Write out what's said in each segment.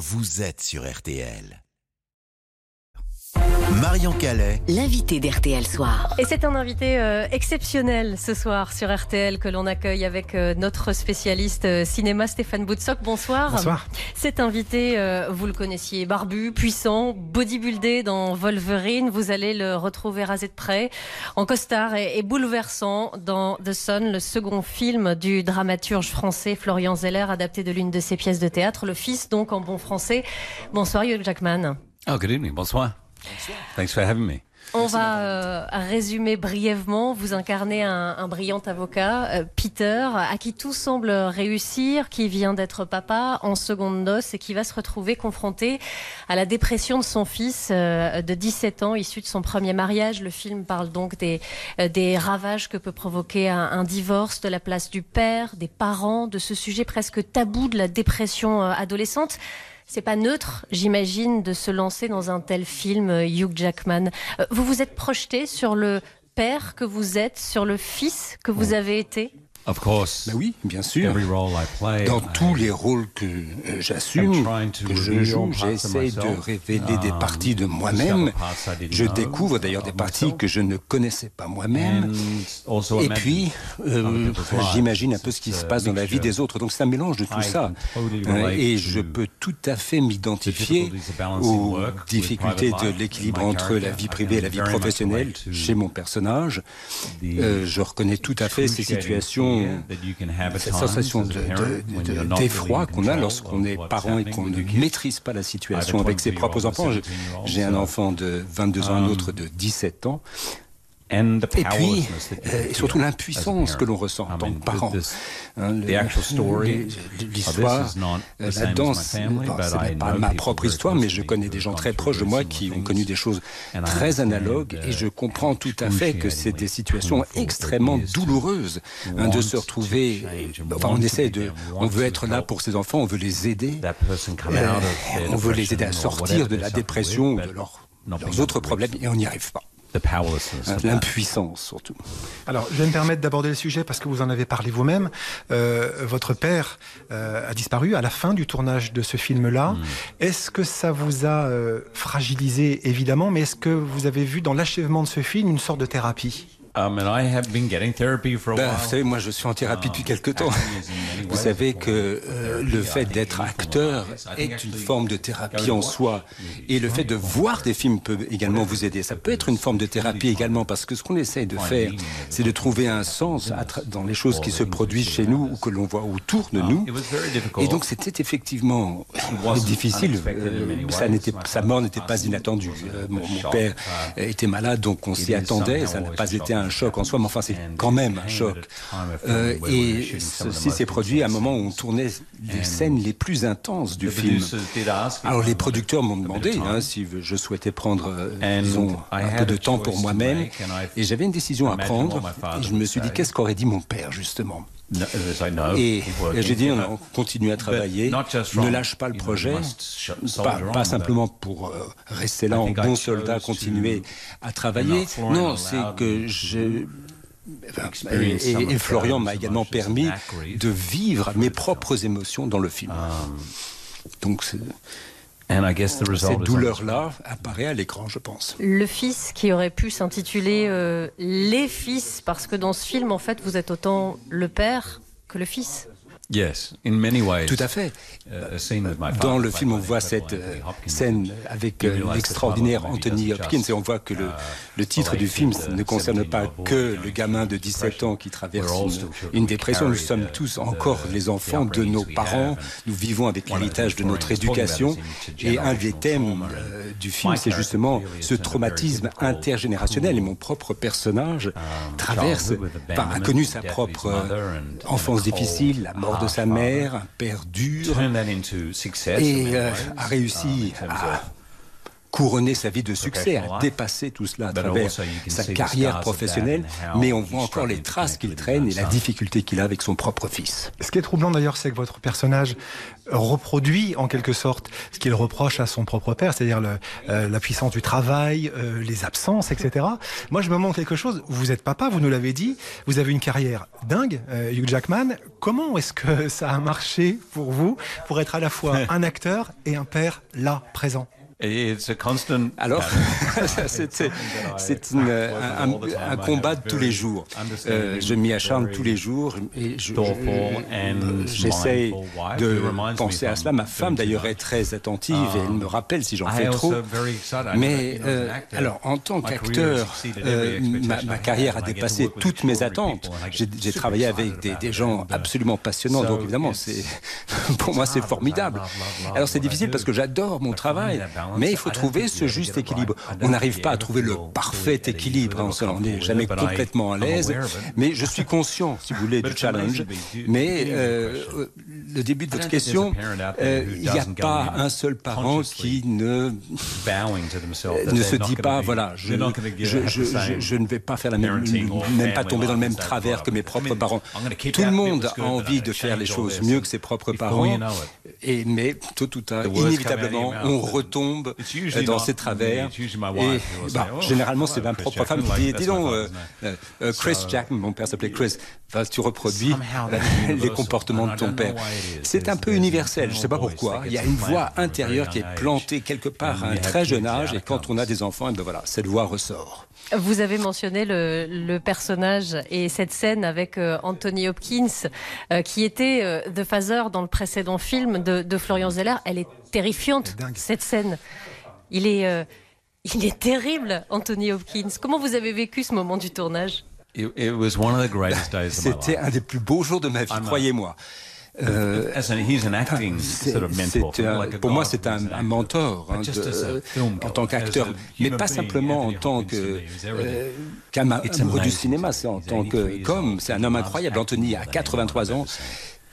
vous êtes sur RTL. Marion Calais, L'invité d'RTL Soir. Et c'est un invité euh, exceptionnel ce soir sur RTL que l'on accueille avec euh, notre spécialiste euh, cinéma Stéphane Boutsock. Bonsoir. Bonsoir. Cet invité, euh, vous le connaissiez, barbu, puissant, bodybuildé dans Wolverine. Vous allez le retrouver rasé de près, en costard et, et bouleversant dans The Sun, le second film du dramaturge français Florian Zeller, adapté de l'une de ses pièces de théâtre, Le Fils, donc en bon français. Bonsoir Hugh Jackman. Oh, good evening. Bonsoir. Thanks for having me. On va euh, résumer brièvement. Vous incarnez un, un brillant avocat, euh, Peter, à qui tout semble réussir, qui vient d'être papa en seconde noce et qui va se retrouver confronté à la dépression de son fils euh, de 17 ans, issu de son premier mariage. Le film parle donc des, euh, des ravages que peut provoquer un, un divorce, de la place du père, des parents, de ce sujet presque tabou de la dépression euh, adolescente. C'est pas neutre, j'imagine, de se lancer dans un tel film, euh, Hugh Jackman. Euh, Vous vous êtes projeté sur le père que vous êtes, sur le fils que vous avez été? Of course. Ben oui, bien sûr. Every role I play, Dans I- tous les rôles que euh, j'assume, que je joue, j'essaie de révéler des um, parties de moi-même. Je découvre d'ailleurs des parties que je ne connaissais pas moi-même. Et imagine puis, euh, j'imagine un peu ce qui se a passe dans la vie des autres. Donc c'est un mélange de tout ça. Euh, Et je peux tout à fait m'identifier aux difficultés de l'équilibre entre la vie privée et la vie professionnelle chez mon personnage. Euh, je reconnais tout à fait ces situations cette sensation a de- de- d'effroi qu'on a lorsqu'on of est parent et qu'on ne maîtrise pas la situation avec ses 20 propres enfants. J'ai- 17 year old, J'ai un enfant de 22 ans, un Um, autre de 17 ans. And the Et puis, euh, et surtout l'impuissance que l'on ressent en tant que parent. this- le- the actual story les- of L'histoire, euh, la danse, but ce I n'est pas ma propre very histoire, mais je connais des gens très proches de very moi qui ont connu des choses And I très analogues et je comprends tout à fait que c'est des situations extrêmement douloureuses hein, de se retrouver. Enfin, on essaie de, on veut être là pour ses enfants, on veut les aider. Euh, on veut les aider à sortir de la dépression ou de leurs, autres problèmes et on n'y arrive pas. The powerlessness of that. L'impuissance surtout. Alors, je vais me permettre d'aborder le sujet parce que vous en avez parlé vous-même. Euh, votre père euh, a disparu à la fin du tournage de ce film-là. Est-ce que ça vous a euh, fragilisé, évidemment, mais est-ce que vous avez vu dans l'achèvement de ce film une sorte de thérapie? Um, and I have been getting therapy for a Ben, while. vous savez, moi je suis en thérapie depuis quelque temps. Vous savez a form que of euh, le fait d'être acteur est une forme de thérapie to en soi. Et le fait de voir des films peut également vous aider. Ça peut être une forme de thérapie également parce que ce qu'on essaye de faire, c'est de trouver un sens dans les choses qui se produisent chez nous ou que l'on voit autour de nous. It was very difficult. Et donc c'était effectivement difficile. Euh, ça sa mort n'était pas inattendue. Euh, Mon, père était malade, donc on it s'y attendait. Ça n'a pas été. Un choc en soi, mais enfin c'est And quand même un choc. Euh, et ceci s'est produit à un moment où on tournait les scènes les plus intenses du film. Alors les producteurs m'ont demandé hein, si je souhaitais prendre, euh, disons, un peu de temps pour moi-même. Et j'avais une décision à prendre. Et je me suis dit, qu'est-ce qu'aurait dit mon père, justement? No, as I know, Et, j'ai dit, on continue à travailler, ne lâche pas le projet, pas, simplement pour euh, rester là en bon soldat, continuer à travailler. Non, c'est que je... et, et Florian m'a également permis de vivre mes propres émotions dans le film. Um, Donc c'est- and I guess the result cette douleur-là apparaît à l'écran, je pense. Le fils qui aurait pu s'intituler euh, Les fils, parce que dans ce film, en fait, vous êtes autant le père que le fils. Yes, in many ways. Tout à fait. Uh, Dans le film, on voit cette euh, scène avec You euh, l'extraordinaire Anthony Hopkins et on voit que le, uh, le titre du film ne concerne pas 17-year-old boy que le gamin de through 17 ans qui traverse une, dépression. Nous sommes the- tous encore les enfants de nos parents. Nous vivons avec One of the l'héritage de notre éducation. Et un des thèmes euh, du film, My c'est justement ce traumatisme intergénérationnel. Et mon propre personnage um, traverse, enfin, a connu sa propre enfance difficile, la mort de sa father. mère, père dur. Et euh, a um, réussi à of couronné sa vie de succès, a dépassé tout cela à travers sa carrière professionnelle, mais on voit encore les traces qu'il traîne et la difficulté qu'il a avec son propre fils. Ce qui est troublant d'ailleurs, c'est que votre personnage reproduit en quelque sorte ce qu'il reproche à son propre père, c'est-à-dire euh, la puissance du travail, euh, les absences, etc. Moi, je me demande quelque chose. Vous êtes papa, vous nous l'avez dit, vous avez une carrière dingue, euh, Hugh Jackman. Comment est-ce que ça a marché pour vous pour être à la fois un acteur et un père là, présent? Alors, c'est un, un, combat de tous les jours. Euh, je m'y acharne tous les jours et j'essaie de penser à cela. Ma femme d'ailleurs est très attentive et elle me rappelle si j'en fais trop. Mais euh, alors, en tant qu'acteur, euh, ma, carrière a dépassé toutes mes attentes. J'ai travaillé avec des, des, gens absolument passionnants, donc évidemment, c'est pour moi c'est formidable. Alors c'est difficile parce que j'adore mon travail, mais il faut trouver ce juste équilibre. On n'arrive pas à trouver le parfait équilibre, hein, on n'est jamais complètement à l'aise, mais je suis conscient, si vous voulez, du challenge. Mais euh, le début de votre question, euh, il n'y a pas un seul parent qui ne, ne se dit pas, voilà, je, je, je, je, ne vais pas faire la même, même pas tomber dans le même travers que mes propres parents. Tout le monde a envie de faire les choses mieux que ses propres parents, et, mais tôt ou tard, inévitablement, on retombe dans ses travers. Et, bah, généralement, c'est ma propre femme qui dit, dis donc, euh, euh, Chris Jack, mon père s'appelait Chris, tu reproduis les comportements de ton père. C'est un peu universel, je ne sais pas pourquoi. Il y a une voix intérieure qui est plantée quelque part à un très jeune âge, et quand on a des enfants, et ben voilà, cette voix ressort. Vous avez mentionné le, personnage et cette scène avec euh, Anthony Hopkins, qui était The Father dans le précédent film de, de Florian Zeller. Elle est terrifiante, cette scène. Il est, euh, il est terrible, Anthony Hopkins. Comment vous avez vécu ce moment du tournage? C'était un des plus beaux jours de ma vie, croyez-moi. Euh, pour moi, c'est un, mentor hein, en tant qu'acteur, mais pas simplement en tant que euh, qu'amoureux du cinéma, c'est en tant que comme c'est un homme incroyable. Anthony a 83 ans.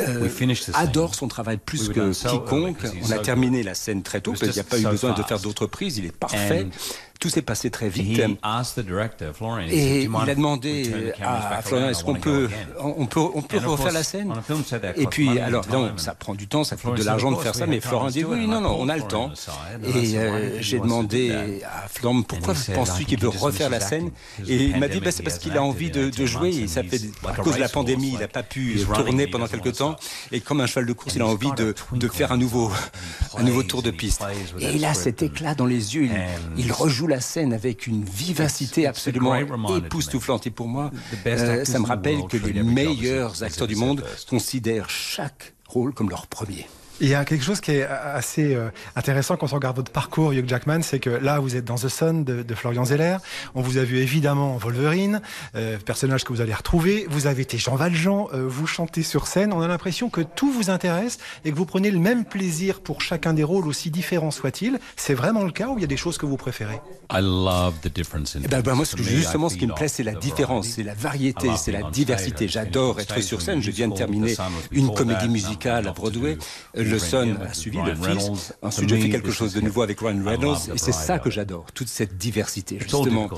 Euh, adore son travail plus que quiconque. On a terminé la scène très tôt, parce qu'il n'y a pas eu besoin de faire d'autres prises. Il est parfait. Tout s'est passé très vite. Et il a demandé à Florian, est-ce qu'on peut, on peut, on peut refaire la scène Et puis, alors, ça prend du temps, ça coûte de l'argent de faire ça, mais Florian dit, oui, non, non, on a le temps. Et euh, j'ai demandé à Florian, pourquoi penses-tu qu'il veut refaire la scène? Et il m'a dit, bah, c'est parce qu'il a envie de, jouer. ça fait, à cause de la pandémie, il n'a pas pu tourner pendant quelques temps. Et comme un cheval de course, il a envie de, de faire un nouveau, un nouveau tour de piste. Et il a cet éclat dans les yeux. il rejoue la scène avec une vivacité absolument époustouflante. Et pour moi, euh, ça me rappelle que les meilleurs acteurs du monde considèrent chaque rôle comme leur premier. Il y a quelque chose qui est assez euh, intéressant quand on regarde votre parcours, Hugh Jackman, c'est que là, vous êtes dans The Sun de, Florian Zeller. On vous a vu évidemment en Wolverine, euh, personnage que vous allez retrouver. Vous avez été Jean Valjean, euh, vous chantez sur scène. On a l'impression que tout vous intéresse et que vous prenez le même plaisir pour chacun des rôles, aussi différents soient-ils. C'est vraiment le cas ou il y a des choses que vous préférez? I love the difference in eh ben, ben, moi, justement, ce qui me plaît, c'est la différence, c'est la variété, c'est la diversité. J'adore être sur scène. Je viens de terminer une comédie musicale à Broadway le Son a suivi, le fils. Ensuite, j'ai fait quelque chose de nouveau avec Ryan Reynolds. Et c'est ça que j'adore, toute cette diversité, justement.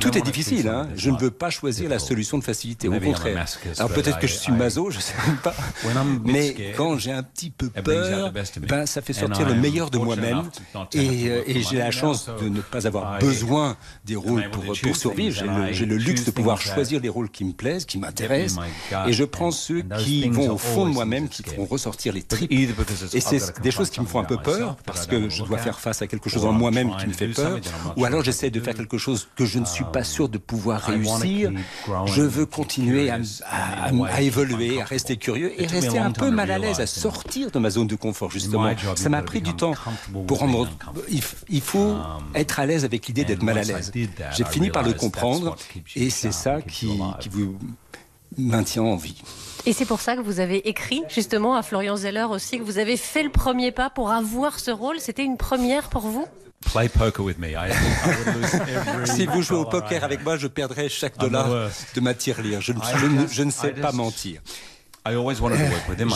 Tout est difficile, hein. Je ne veux pas choisir la solution de facilité, au contraire. Alors peut-être que je suis maso, je ne sais même pas. Mais quand j'ai un petit peu peur, ben, ça fait sortir le meilleur de moi-même. Et, euh, et j'ai la chance de ne pas avoir besoin des rôles pour, pour survivre. J'ai le, luxe de pouvoir choisir les rôles qui me plaisent, qui m'intéressent. Et je prends ceux qui vont au fond de moi-même, qui feront ressortir les tripes et c'est des choses qui me font un peu peur parce que je dois faire face à quelque chose en moi-même qui me fait peur. Ou alors j'essaie de faire quelque chose que je ne suis pas sûr de pouvoir réussir. Je veux continuer à, à, évoluer, à rester curieux et rester un peu mal à l'aise, à sortir de ma zone de confort justement. Ça m'a pris du temps pour rendre. Il, faut être à l'aise avec l'idée d'être mal à l'aise. J'ai fini par le comprendre et c'est ça qui, qui vous maintient en vie. Et c'est pour ça que vous avez écrit justement à Florian Zeller aussi, que vous avez fait le premier pas pour avoir ce rôle. C'était une première pour vous? Play poker with me. si vous jouez au poker avec moi, je perdrai chaque dollar de ma tirelire. Je, je, ne sais pas mentir.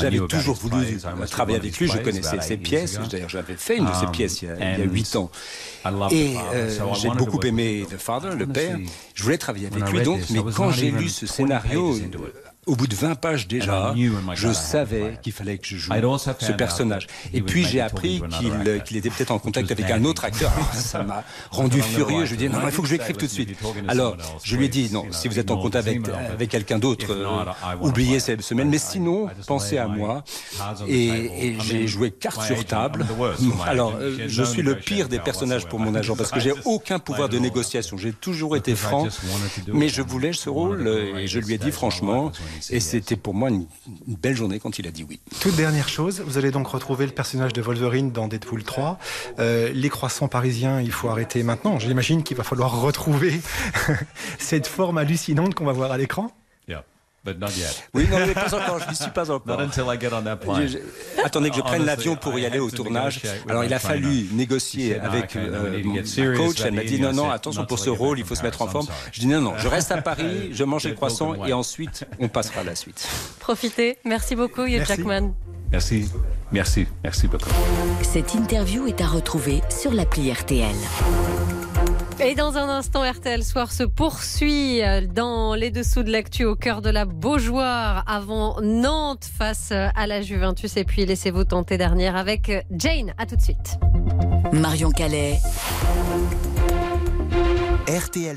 J'avais toujours voulu travailler avec lui, je connaissais ses pièces, d'ailleurs j'avais fait une de ses um, pièces il y a huit ans. Et euh, j'ai beaucoup aimé The Father, le père, je voulais travailler avec lui donc, mais quand j'ai lu ce scénario, au bout de 20 pages déjà, je savais qu'il fallait que je joue ce personnage. Et puis j'ai appris qu'il était peut-être en contact avec un autre acteur. ça m'a rendu furieux. Je lui ai dit non, il faut que je l'écrive tout de suite. Alors je lui ai dit non, si vous êtes en contact avec, avec quelqu'un d'autre, euh, oubliez cette semaine. Mais sinon, pensez à moi. Et, j'ai joué carte sur table. Alors euh, je suis le pire des personnages pour mon agent parce que j'ai aucun pouvoir de négociation. J'ai toujours été franc, mais je voulais ce rôle et je lui ai dit franchement. Et c'était pour moi une, belle journée quand il a dit oui. Toute dernière chose, vous allez donc retrouver le personnage de Wolverine dans Deadpool 3. Euh, les croissants parisiens, il faut arrêter maintenant. J'imagine qu'il va falloir retrouver cette forme hallucinante qu'on va voir à l'écran. Oui, non, mais pas encore. Je n'y suis pas encore. attendez que je prenne l'avion pour y aller au tournage. Alors, il a fallu négocier avec euh, mon coach. Elle m'a dit non, non, attention pour ce rôle, il faut se mettre en forme. Je dis non, non, je reste à Paris, je mange les croissants et ensuite on passera à la suite. Profitez. Merci beaucoup, Hugh Jackman. Merci. Merci. Merci beaucoup. Cette interview est à retrouver sur l'appli RTL. Et dans un instant, RTL Soir se poursuit dans les dessous de l'actu au cœur de la Beaujoire avant Nantes face à la Juventus. Et puis laissez-vous tenter dernière avec Jane. À tout de suite. Marion Calais. RTL